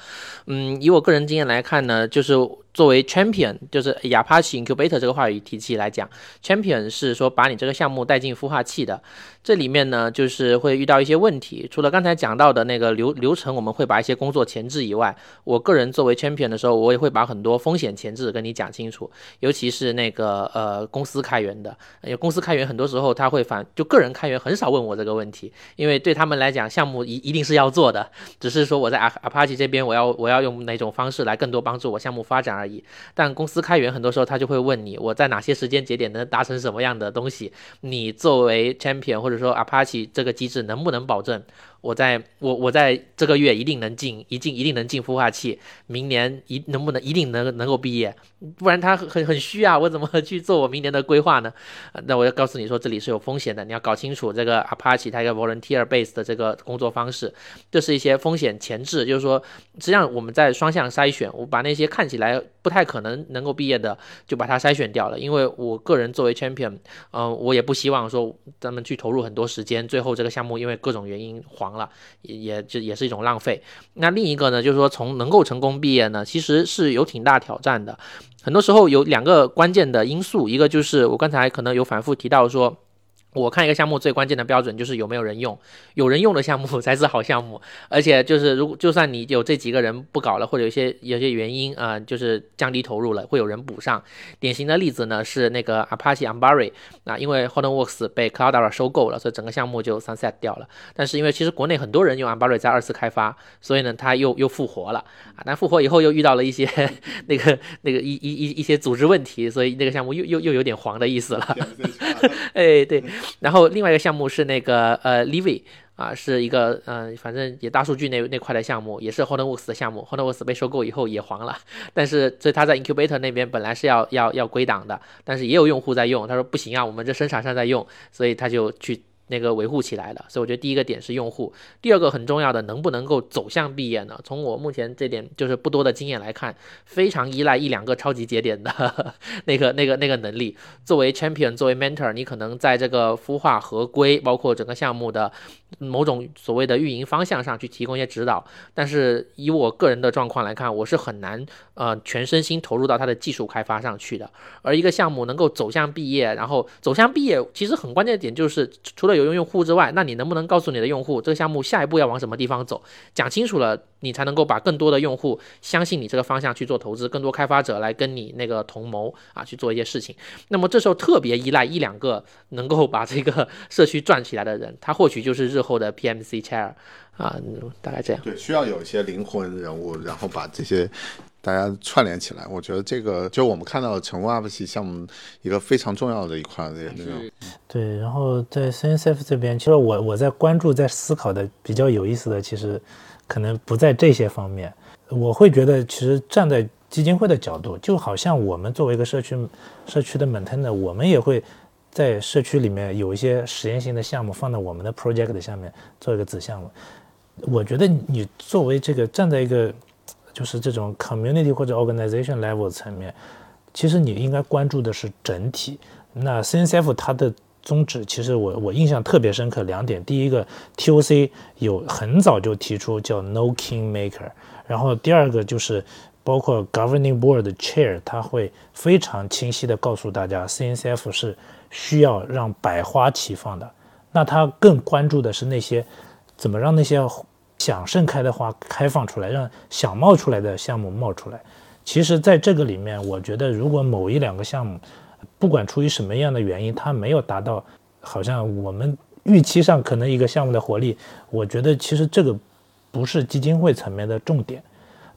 嗯，以我个人经验来看呢，就是作为 champion，就是 Apache incubator 这个话语体系来讲，champion 是说把你这个项目带进孵化器的。这里面呢，就是会遇到一些问题。除了刚才讲到的那个流流程，我们会把一些工作前置以外，我个人作为 champion 的时候，我也会把很多风险前置跟你讲清楚。尤其是那个呃公司开源的，因为公司开源很多时候他会反，就个人开源很少问我这个问题，因为对他们来讲，项目一一定是要做的，只是说我在 Apache 这边我要我要用哪种方式来更多帮助我项目发展而已。但公司开源很多时候他就会问你，我在哪些时间节点能达成什么样的东西？你作为 champion 或者说 Apache 这个机制能不能保证我在我我在这个月一定能进一进一定能进孵化器，明年一能不能一定能能够毕业？不然他很很虚啊，我怎么去做我明年的规划呢？那我要告诉你说这里是有风险的，你要搞清楚这个 Apache 它一个 volunteer base 的这个工作方式，这是一些风险前置，就是说实际上我们在双向筛选，我把那些看起来不太可能能够毕业的就把它筛选掉了，因为我个人作为 champion，嗯，我也不希望说咱们去投入很多时间，最后这个项目因为各种原因黄了，也也就也是一种浪费。那另一个呢，就是说从能够成功毕业呢，其实是有挺大挑战的。很多时候有两个关键的因素，一个就是我刚才可能有反复提到说。我看一个项目最关键的标准就是有没有人用，有人用的项目 才是好项目。而且就是如果就算你有这几个人不搞了，或者有些有些原因啊、就是降低投入了，会有人补上。典型的例子呢是那个 Apache Ambari，那因为 Hortonworks 被 Cloudera 收购了，所以整个项目就 sunset 掉了。但是因为其实国内很多人用 Ambari 在二次开发，所以呢它又又复活了啊。但复活以后又遇到了一些 那个那个一一一一些组织问题，所以那个项目又又又有点黄的意思了。哎，对。然后另外一个项目是那个呃 Livy 啊，是一个嗯、反正也大数据那那块的项目，也是 Hortonworks 的项目。Hortonworks 被收购以后也黄了，但是所以他在 Incubator 那边本来是要要要归档的，但是也有用户在用，他说不行啊，我们这生产商在用，所以他就去。那个维护起来了，所以我觉得第一个点是用户，第二个很重要的，能不能够走向毕业呢？从我目前这点就是不多的经验来看，非常依赖一两个超级节点的 那个、那个、那个能力。作为 champion，作为 mentor，你可能在这个孵化合规，包括整个项目的某种所谓的运营方向上去提供一些指导。但是以我个人的状况来看，我是很难呃全身心投入到它的技术开发上去的。而一个项目能够走向毕业，然后走向毕业，其实很关键的点就是除了有有用户之外，那你能不能告诉你的用户这个项目下一步要往什么地方走？讲清楚了，你才能够把更多的用户相信你这个方向去做投资，更多开发者来跟你那个同谋啊去做一些事情。那么这时候特别依赖一两个能够把这个 社区转起来的人，他或许就是日后的 PMC chair 啊，大概这样。对，需要有一些灵魂人物，然后把这些。大家串联起来，我觉得这个就我们看到的成功 Apache 项目一个非常重要的一块的。对，然后在 CNCF 这边，其实我我在关注、在思考的比较有意思的，其实可能不在这些方面。我会觉得，其实站在基金会的角度，就好像我们作为一个社区社区的 maintainer，我们也会在社区里面有一些实验性的项目放在我们的 project 下面做一个子项目。我觉得你作为这个站在一个就是这种 community 或者 organization level 层面，其实你应该关注的是整体。那 CNCF 它的宗旨，其实我我印象特别深刻两点。第一个，TOC 有很早就提出叫 No King Maker，然后第二个就是包括 Governing Board Chair，他会非常清晰的告诉大家，CNCF 是需要让百花齐放的。那他更关注的是那些怎么让那些想盛开的花开放出来，让想冒出来的项目冒出来。其实，在这个里面，我觉得如果某一两个项目，不管出于什么样的原因，它没有达到好像我们预期上可能一个项目的活力，我觉得其实这个不是基金会层面的重点。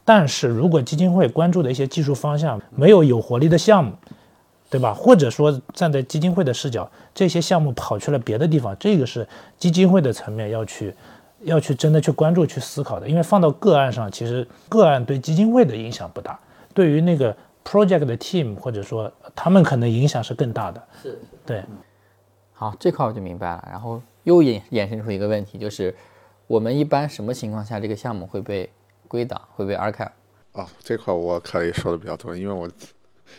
但是如果基金会关注的一些技术方向没有有活力的项目，对吧？或者说站在基金会的视角，这些项目跑去了别的地方，这个是基金会的层面要去。要去真的去关注、去思考的，因为放到个案上，其实个案对基金会的影响不大，对于那个 project 的 team 或者说他们可能影响是更大的。是，对，好，这块我就明白了。然后又衍衍生出一个问题，就是我们一般什么情况下这个项目会被归档，会被 archive？哦，这块我可以说的比较多，因为我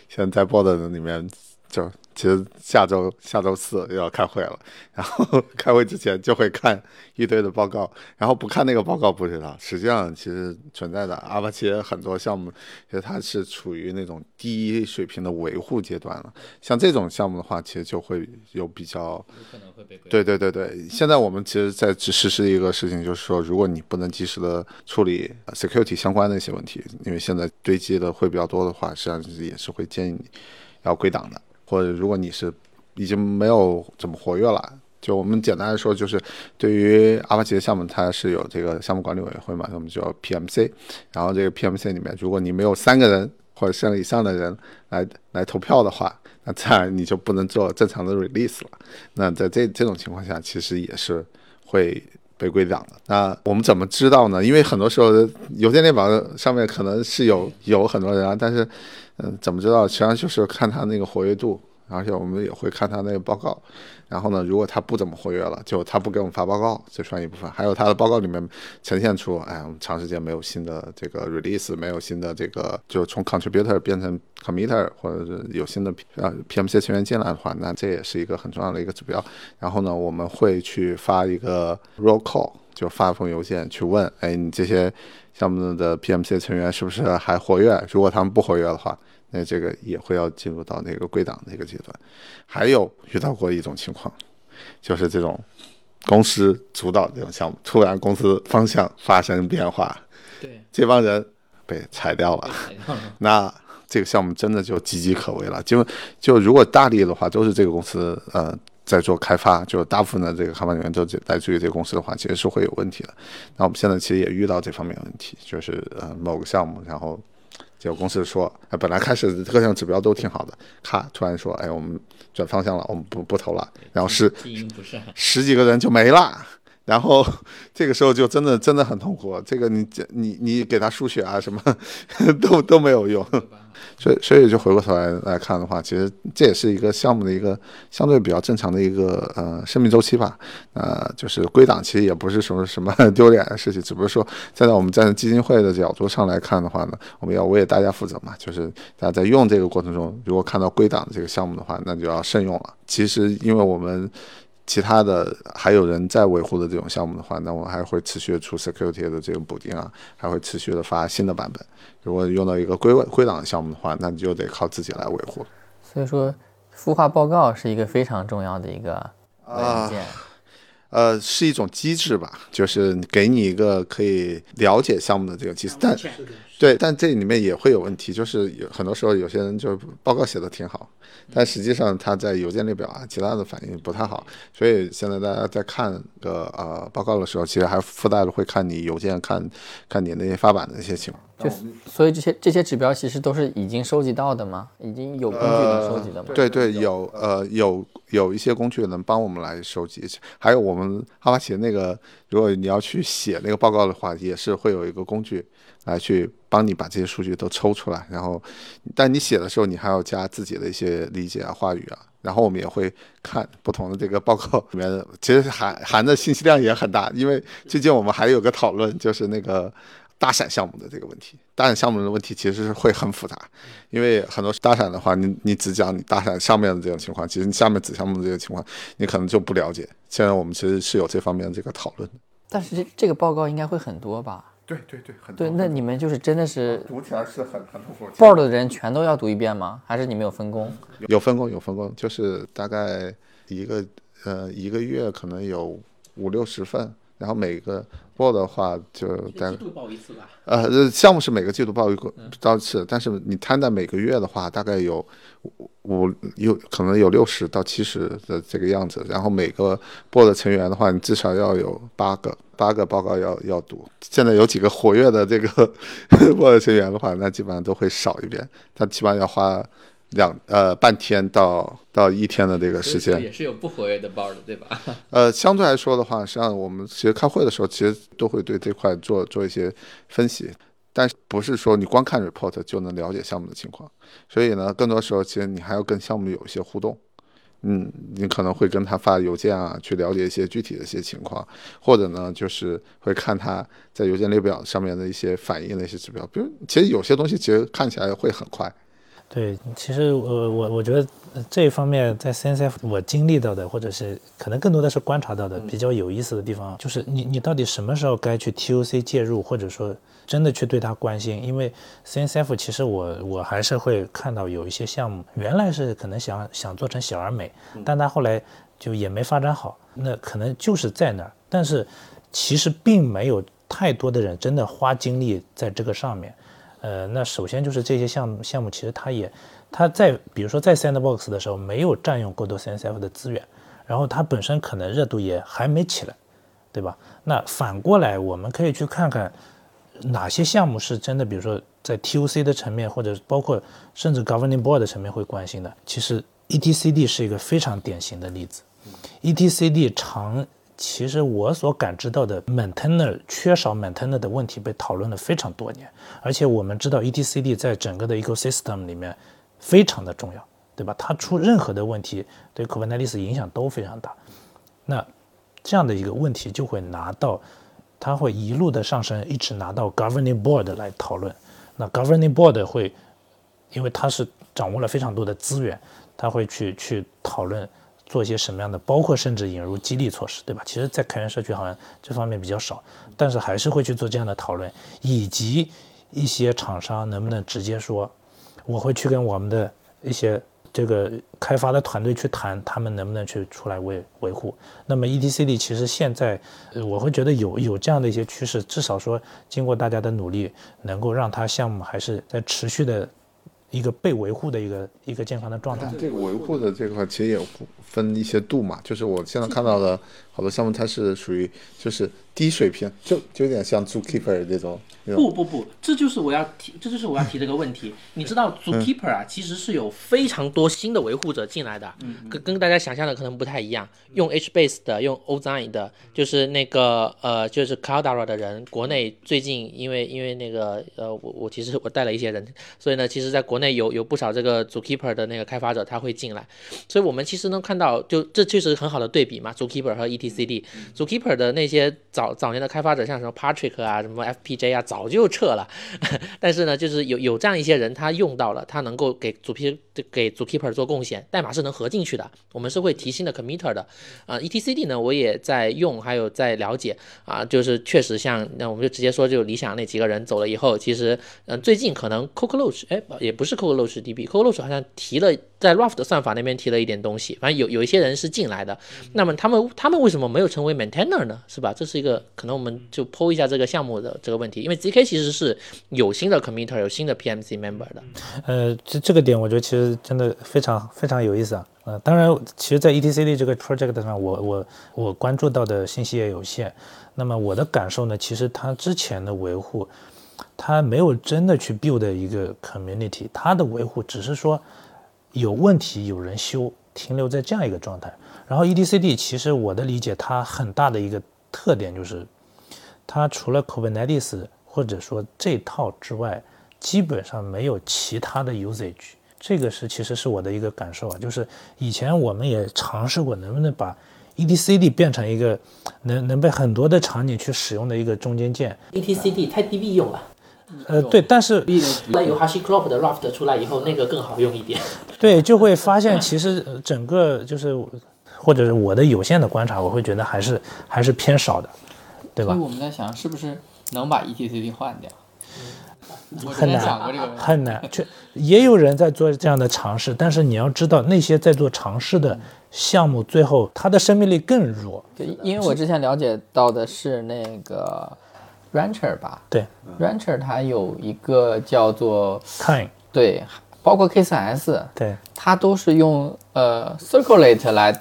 现在在 board 里面就其实下周下周四又要开会了，然后开会之前就会看一堆的报告，然后不看那个报告不知道，实际上其实存在的阿帕奇很多项目，其实它是处于那种低水平的维护阶段了。像这种项目的话，其实就会有比较有可能会被对对对对，现在我们其实在只实施一个事情，就是说，如果你不能及时的处理 security 相关的一些问题，因为现在堆积的会比较多的话，实际上也是会建议你要归档的，或者如果你是已经没有怎么活跃了。就我们简单来说，就是对于阿帕奇的项目，它是有这个项目管理委员会嘛，我们叫 PMC。然后这个 PMC 里面，如果你没有三个人或者三个以上的人来来投票的话，那自然你就不能做正常的 release 了。那在这这种情况下，其实也是会被归档的。那我们怎么知道呢？因为很多时候邮件列表上面可能是有有很多人啊，但是嗯，怎么知道？实际上就是看他那个活跃度，而且我们也会看他那个报告。然后呢，如果他不怎么活跃了，就他不给我们发报告，这算一部分。还有他的报告里面呈现出，哎，我们长时间没有新的这个 release，没有新的这个，就是从 contributor 变成 committer，或者是有新的呃 PMC 成员进来的话，那这也是一个很重要的一个指标。然后呢，我们会去发一个 roll call，就发封邮件去问，哎，你这些项目的 PMC 成员是不是还活跃？如果他们不活跃的话，那这个也会要进入到那个归档的一个阶段。还有遇到过一种情况，就是这种公司主导这种项目，突然公司方向发生变化，对，这帮人被裁掉了，裁掉了那这个项目真的就岌岌可危了。就就如果大力的话，都是这个公司呃在做开发，就大部分的这个开发人员都来自于这个公司的话，其实是会有问题的。那我们现在其实也遇到这方面问题，就是呃某个项目，然后结果公司说，哎，本来开始各项指标都挺好的，咔，突然说，哎，我们转方向了，我们不不投了，然后是，十几个人就没了。然后这个时候就真的真的很痛苦，这个你你你给他输血啊什么都都没有用，所以所以就回过头来来看的话，其实这也是一个项目的一个相对比较正常的一个呃生命周期吧。呃，就是归档其实也不是什么什么 丢脸的事情，只不过说站在我们站在基金会的角度上来看的话呢，我们要为大家负责嘛。就是大家在用这个过程中，如果看到归档的这个项目的话，那就要慎用了。其实因为我们其他的还有人在维护的这种项目的话，那我们还会持续的出 security 的这种补丁啊，还会持续的发新的版本。如果用到一个归归档的项目的话，那你就得靠自己来维护了。所以说，孵化报告是一个非常重要的一个文件。呃，是一种机制吧，就是给你一个可以了解项目的这个机制，但对，但这里面也会有问题，就是有很多时候有些人就报告写的挺好，但实际上他在邮件列表啊其他的反应不太好，所以现在大家在看个呃报告的时候，其实还附带的会看你邮件，看看你那些发版的一些情况。就所以这些这些指标其实都是已经收集到的吗？已经有工具能收集的吗？对对，有呃有有一些工具能帮我们来收集，还有我们阿帕奇那个，如果你要去写那个报告的话，也是会有一个工具来去帮你把这些数据都抽出来，然后但你写的时候，你还要加自己的一些理解啊、话语啊，然后我们也会看不同的这个报告里面，其实含含的信息量也很大，因为最近我们还有个讨论，就是那个。大闪项目的这个问题，大闪项目的问题其实是会很复杂，因为很多大闪的话，你你只讲你大闪上面的这种情况，其实你下面子项目的这个情况，你可能就不了解。现在我们其实是有这方面的这个讨论的。但是这这个报告应该会很多吧？对对对，很对。那你们就是真的是读起来是很很痛苦。报的人全都要读一遍吗？还是你们有分工？有分工，有分工，就是大概一个呃一个月可能有五六十份。然后每个报的话就单季度报一次吧。呃，项目是每个季度报一个到次，但是你摊在每个月的话，大概有五有可能有六十到七十的这个样子。然后每个报的成员的话，你至少要有八个八个报告要要读。现在有几个活跃的这个 报的成员的话，那基本上都会少一遍，他基本上要花。两呃半天到到一天的这个时间，也是有不活跃的包的，对吧？呃，相对来说的话，实际上我们其实开会的时候，其实都会对这块做做一些分析。但是不是说你光看 report 就能了解项目的情况，所以呢，更多时候其实你还要跟项目有一些互动。嗯，你可能会跟他发邮件啊，去了解一些具体的一些情况，或者呢，就是会看他在邮件列表上面的一些反应的一些指标。比如，其实有些东西其实看起来会很快。对，其实我我我觉得这一方面在 CNCF 我经历到的，或者是可能更多的是观察到的比较有意思的地方，就是你你到底什么时候该去 TOC 介入，或者说。真的去对他关心，因为 CNCF 其实我我还是会看到有一些项目，原来是可能想想做成小而美，但他后来就也没发展好，那可能就是在那儿，但是其实并没有太多的人真的花精力在这个上面。呃，那首先就是这些项目项目其实它也它在比如说在 Sandbox 的时候没有占用过多 CNCF 的资源，然后它本身可能热度也还没起来，对吧？那反过来我们可以去看看。哪些项目是真的？比如说在 TOC 的层面，或者包括甚至 Governing Board 的层面会关心的。其实 ETCD 是一个非常典型的例子。ETCD 长，其实我所感知到的 Maintainer 缺少 Maintainer 的问题被讨论了非常多年。而且我们知道 ETCD 在整个的 Ecosystem 里面非常的重要，对吧？它出任何的问题对 Kubernetes 影响都非常大。那这样的一个问题就会拿到。它会一路的上升，一直拿到 governing board 来讨论。那 governing board 会，因为它是掌握了非常多的资源，它会去去讨论做一些什么样的，包括甚至引入激励措施，对吧？其实，在开源社区好像这方面比较少，但是还是会去做这样的讨论，以及一些厂商能不能直接说，我会去跟我们的一些。这个开发的团队去谈，他们能不能去出来维维护？那么 ETCD 其实现在，我会觉得有有这样的一些趋势，至少说经过大家的努力，能够让它项目还是在持续的一个被维护的一个一个健康的状态。这个维护的这块其实也分一些度嘛，就是我现在看到的好多项目，它是属于就是低水平，就就有点像 Zookeeper 这种。不不不，这就是我要提，这就是我要提这个问题。你知道，Zookeeper 啊，其实是有非常多新的维护者进来的，嗯跟跟大家想象的可能不太一样。用 HBase 的，用 Ozone 的，就是那个呃，就是 Cloudera 的人，国内最近因为因为那个呃，我我其实我带了一些人，所以呢，其实在国内有有不少这个 Zookeeper 的那个开发者他会进来，所以我们其实能看到，就这确实很好的对比嘛，Zookeeper 和 ETCD。Zookeeper 的那些早早年的开发者，像什么 Patrick 啊，什么 FPJ 啊，早。就撤了，但是呢，就是有有这样一些人，他用到了，他能够给主 P 给主 Keeper 做贡献，代码是能合进去的，我们是会提新的 Committer 的，啊，ETCD 呢，我也在用，还有在了解，啊，就是确实像那我们就直接说，就理想那几个人走了以后，其实，嗯，最近可能 Cockroach，哎，也不是 Cockroach DB，Cockroach 好像提了在 Raft 算法那边提了一点东西，反正有有一些人是进来的，那么他们他们为什么没有成为 Maintainer 呢？是吧？这是一个可能我们就剖一下这个项目的这个问题，因为。ZK 其实是有新的 committer，有新的 PMC member 的。呃，这这个点我觉得其实真的非常非常有意思啊。呃，当然，其实，在 ETCD 这个 project 上，我我我关注到的信息也有限。那么我的感受呢，其实它之前的维护，它没有真的去 build 一个 community，它的维护只是说有问题有人修，停留在这样一个状态。然后 ETCD 其实我的理解，它很大的一个特点就是，它除了 Kubernetes 或者说这套之外，基本上没有其他的 usage。这个是其实是我的一个感受啊，就是以前我们也尝试过，能不能把 etcd 变成一个能能被很多的场景去使用的一个中间件。etcd 太 DB 用了。呃，对，但是那有 HashiCorp 的 Raft 出来以后，那个更好用一点。对，就会发现其实整个就是，或者是我的有限的观察，我会觉得还是还是偏少的，对吧？所以我们在想，是不是？能把 ETCD 换掉，很难，很难。就也有人在做这样的尝试，但是你要知道，那些在做尝试的项目，最后它的生命力更弱。对，因为我之前了解到的是那个 Rancher 吧？对，Rancher 它有一个叫做 Kind，对，包括 K4S，对，它都是用呃 Circulate 来。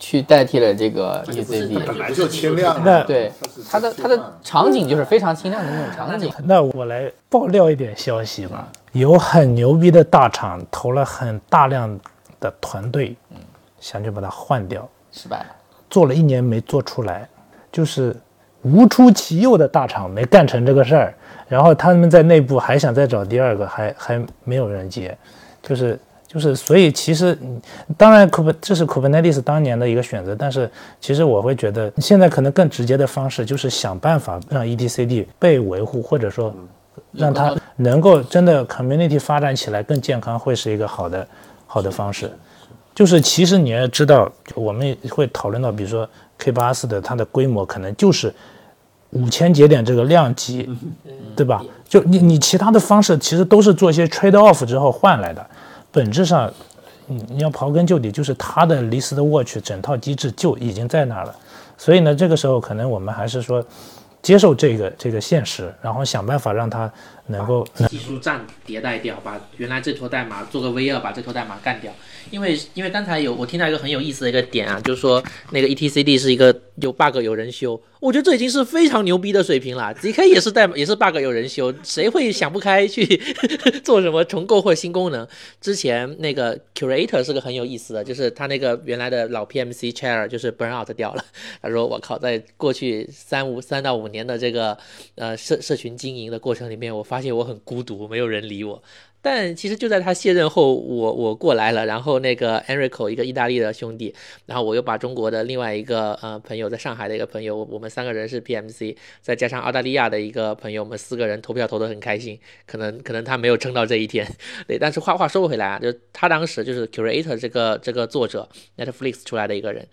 去代替了这个 ECD，本来就轻量。的对它的它的场景就是非常轻量的那种场景。那我来爆料一点消息吧，有很牛逼的大厂投了很大量的团队，想去把它换掉，失败了，做了一年没做出来，就是无出其右的大厂没干成这个事儿，然后他们在内部还想再找第二个，还还没有人接，就是就是，所以其实当然 Kub 这是 Kubernetes 当年的一个选择，但是其实我会觉得现在可能更直接的方式就是想办法让 etcd 被维护，或者说让它能够真的 community 发展起来更健康，会是一个好的好的方式。就是其实你要知道，我们会讨论到，比如说 K 八四的它的规模可能就是五千节点这个量级，对吧？就你你其他的方式其实都是做一些 trade off 之后换来的，本质上你你要刨根究底，就是它的 list watch 整套机制就已经在那儿了。所以呢，这个时候可能我们还是说接受这个这个现实，然后想办法让它能够技术栈迭代掉，把原来这坨代码做个 V 二，把这坨代码干掉。因为因为刚才有我听到一个很有意思的一个点啊，就是说那个 etcd 是一个有 bug 有人修，我觉得这已经是非常牛逼的水平了。zk 也是代码也是 bug 有人修，谁会想不开去做什么重构或新功能？之前那个 curator 是个很有意思的，就是他那个原来的老 PMC chair 就是 burn out 掉了。他说我靠，在过去三五三到五年的这个呃社社群经营的过程里面，我发发现我很孤独，没有人理我。但其实就在他卸任后，我我过来了，然后那个 Enrico 一个意大利的兄弟，然后我又把中国的另外一个呃朋友在上海的一个朋友，我们三个人是 PMC，再加上澳大利亚的一个朋友，我们四个人投票投得很开心。可能可能他没有撑到这一天，对。但是话话说回来啊，就他当时就是 Curator 这个这个作者 Netflix 出来的一个人。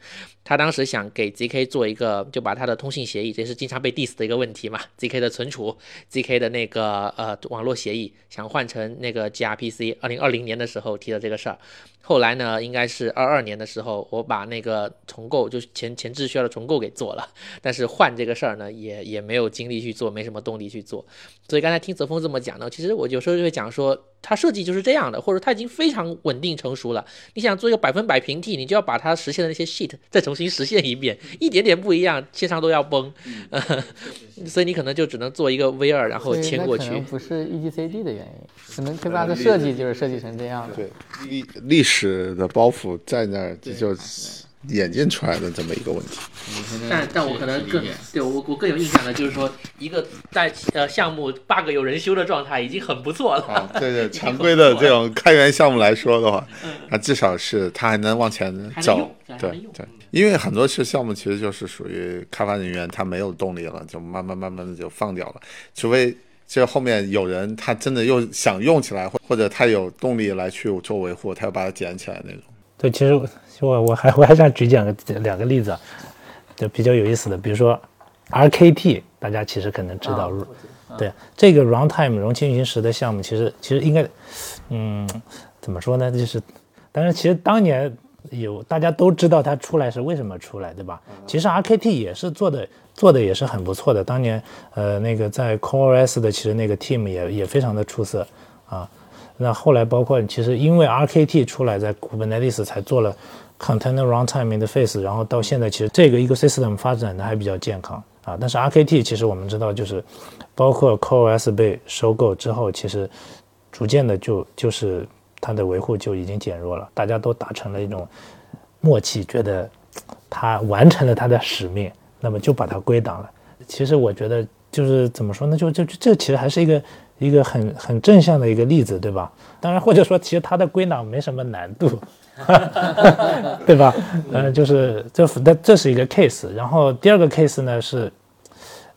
他当时想给 ZK 做一个，就把他的通信协议，这是经常被 diss 的一个问题嘛，ZK 的存储，ZK 的那个呃网络协议，想换成那个 gRPC。二零二零年的时候提的这个事儿，后来呢，应该是二二年的时候，我把那个重构，就是前前置需要的重构给做了，但是换这个事儿呢，也也没有精力去做，没什么动力去做。所以刚才听泽峰这么讲呢，其实我有时候就会讲说。它设计就是这样的，或者它已经非常稳定成熟了。你想做一个百分百平替，你就要把它实现的那些 sheet 再重新实现一遍，一点点不一样，线上都要崩。所以你可能就只能做一个 V 二，然后迁过去。不是 EGCD 的原因，可能 K 八的设计就是设计成这样的。对，历历史的包袱在那儿，这就演进出来的这么一个问题。但但我可能更对我我更有印象的就是说，一个在呃项目 bug 有人修的状态已经很不错了。啊，对对，常规的这种开源项目来说的话，那至少是它还能往前走。对对，因为很多是项目其实就是属于开发人员他没有动力了，就慢慢慢慢的就放掉了。除非这后面有人他真的又想用起来，或或者他有动力来去做维护，他要把它捡起来那种。对，其实我我还我还想举两个两个例子，就比较有意思的，比如说 RKT，大家其实可能知道，对这个 runtime 容器运行时的项目，其实其实应该，嗯，怎么说呢？就是，但是其实当年有大家都知道它出来是为什么出来，对吧？其实 RKT 也是做的做的也是很不错的，当年呃那个在 CoreOS 的其实那个 team 也也非常的出色啊。那后来包括其实因为 RKT 出来，在 Kubernetes 才做了 Container Runtime Interface，然后到现在其实这个 ecosystem 发展的还比较健康啊。但是 RKT 其实我们知道就是包括 CoreOS 被收购之后，其实逐渐的就就是它的维护就已经减弱了，大家都达成了一种默契，觉得它完成了它的使命，那么就把它归档了。其实我觉得就是怎么说呢，就就这其实还是一个。一个很很正向的一个例子，对吧？当然，或者说，其实它的归档没什么难度，对吧？嗯，就是这那这是一个 case。然后第二个 case 呢是，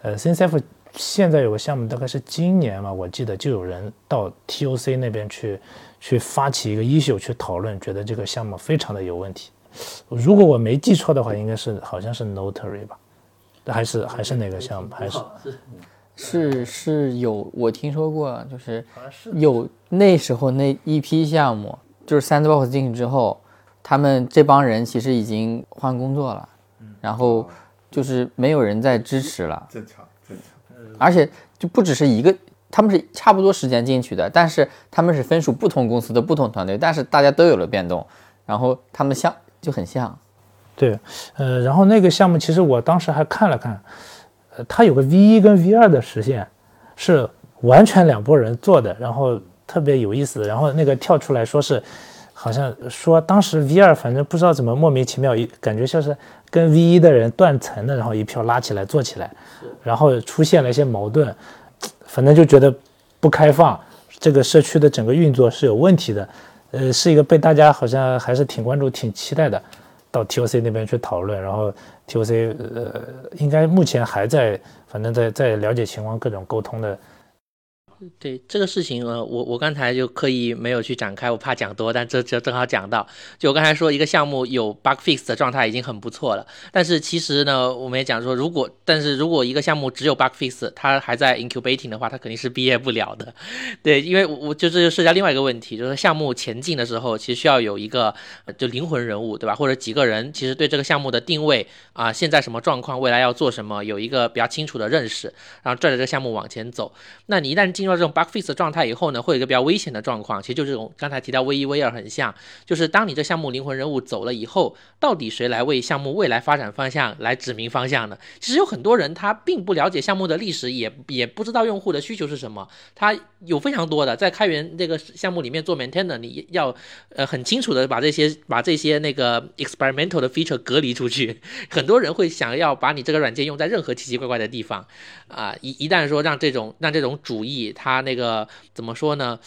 呃，CNCF 现在有个项目，大概是今年嘛，我记得就有人到 TOC 那边去去发起一个 issue 去讨论，觉得这个项目非常的有问题。如果我没记错的话，应该是好像是 Notary 吧？还是还是哪个项目？还是？是是有我听说过，就是有那时候那一批项目，就是 Sandbox 进去之后，他们这帮人其实已经换工作了，然后就是没有人在支持了。正常正常。而且就不只是一个，他们是差不多时间进去的，但是他们是分属不同公司的不同团队，但是大家都有了变动，然后他们像就很像。对，呃，然后那个项目其实我当时还看了看。呃它有个 V 一跟 V 二的实现，是完全两拨人做的，然后特别有意思。然后那个跳出来说是好像说当时 V 二反正不知道怎么莫名其妙感觉像是跟 V 一的人断层的，然后一票拉起来做起来，然后出现了一些矛盾，反正就觉得不开放，这个社区的整个运作是有问题的，呃，是一个被大家好像还是挺关注、挺期待的，到 TOC 那边去讨论，然后 TOC 呃应该目前还在，反正在在了解情况、各种沟通的。对这个事情，呃，我我刚才就刻意没有去展开，我怕讲多，但这这正好讲到，就我刚才说一个项目有 bug fix 的状态已经很不错了，但是其实呢，我们也讲说，如果但是如果一个项目只有 bug fix，它还在 incubating 的话，它肯定是毕业不了的，对，因为我就这就涉及到另外一个问题，就是项目前进的时候，其实需要有一个就灵魂人物，对吧？或者几个人，其实对这个项目的定位啊，现在什么状况，未来要做什么，有一个比较清楚的认识，然后拽着这个项目往前走。那你一旦进到这种 bug fix 的状态以后呢，会有一个比较危险的状况，其实就这种刚才提到 V 一 V 二很像，就是当你这项目灵魂人物走了以后，到底谁来为项目未来发展方向来指明方向呢？其实有很多人他并不了解项目的历史，也也不知道用户的需求是什么，他有非常多的在开源这个项目里面做 maintainer，你要呃很清楚的把这些把这些那个 experimental 的 feature 隔离出去，很多人会想要把你这个软件用在任何奇奇怪怪的地方，啊一一旦说让这种让这种主义他那个怎么说呢？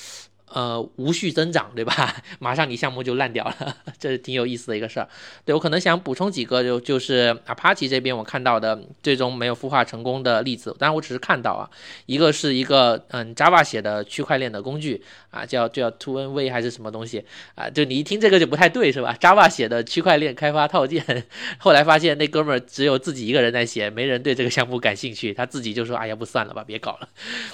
呃，无序增长，对吧？马上你项目就烂掉了，这是挺有意思的一个事儿。对我可能想补充几个，就就是 Apache 这边我看到的最终没有孵化成功的例子，当然我只是看到啊，一个是一个嗯 Java 写的区块链的工具啊，叫叫 TwoNV 还是什么东西啊？就你一听这个就不太对，是吧？Java 写的区块链开发套件，后来发现那哥们儿只有自己一个人在写，没人对这个项目感兴趣，他自己就说，哎呀，不算了吧，别搞了。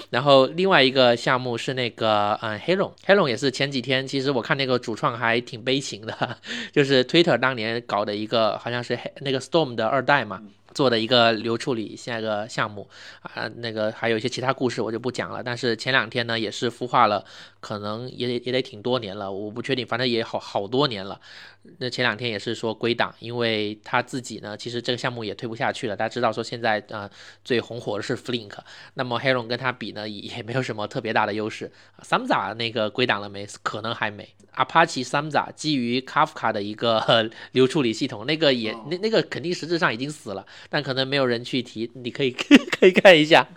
然后另外一个项目是那个嗯 Hero。黑龙也是前几天，其实我看那个主创还挺悲情的，就是 Twitter 当年搞的一个，好像是那个 Storm 的二代嘛。做的一个流处理下一个项目啊，那个还有一些其他故事我就不讲了。但是前两天呢，也是孵化了，可能也也得挺多年了，我不确定，反正也好好多年了。那前两天也是说归档，因为他自己呢，其实这个项目也推不下去了。大家知道说现在啊最红火的是 Flink，那么 e o n 跟他比呢也没有什么特别大的优势。Samza 那个归档了没？可能还没。Apache Samza 基于 Kafka 的一个 流处理系统，那个也那那个肯定实质上已经死了。但可能没有人去提，你可以 可以看一下，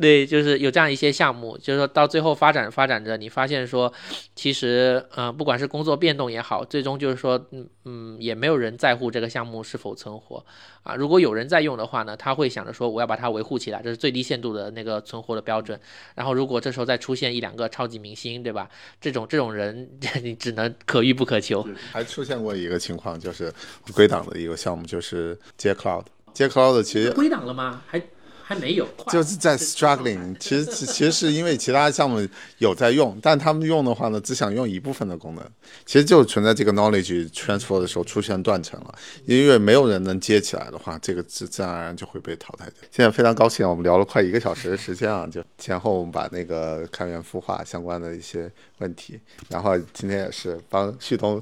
对，就是有这样一些项目，就是说到最后发展发展着，你发现说，其实，嗯，不管是工作变动也好，最终就是说，嗯嗯，也没有人在乎这个项目是否存活啊。如果有人在用的话呢，他会想着说，我要把它维护起来，这是最低限度的那个存活的标准。然后如果这时候再出现一两个超级明星，对吧？这种这种人，你只能可遇不可求。还出现过一个情况，就是归档的一个项目，就是接 Cloud。接 Cloud 其实归档了吗？还还没有，就是在 struggling。其实其实是因为其他项目有在用，但他们用的话呢，只想用一部分的功能，其实就存在这个 knowledge transfer 的时候出现断层了。因为没有人能接起来的话，这个自自然而然就会被淘汰掉。现在非常高兴，我们聊了快一个小时的时间啊，就前后我们把那个开源孵化相关的一些问题，然后今天也是帮旭东。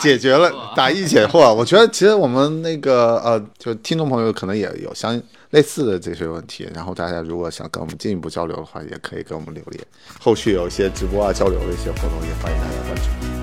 解决了答疑解惑，我觉得其实我们那个呃，就听众朋友可能也有相类似的这些问题，然后大家如果想跟我们进一步交流的话，也可以跟我们留言。后续有一些直播啊、交流的一些活动，也欢迎大家关注。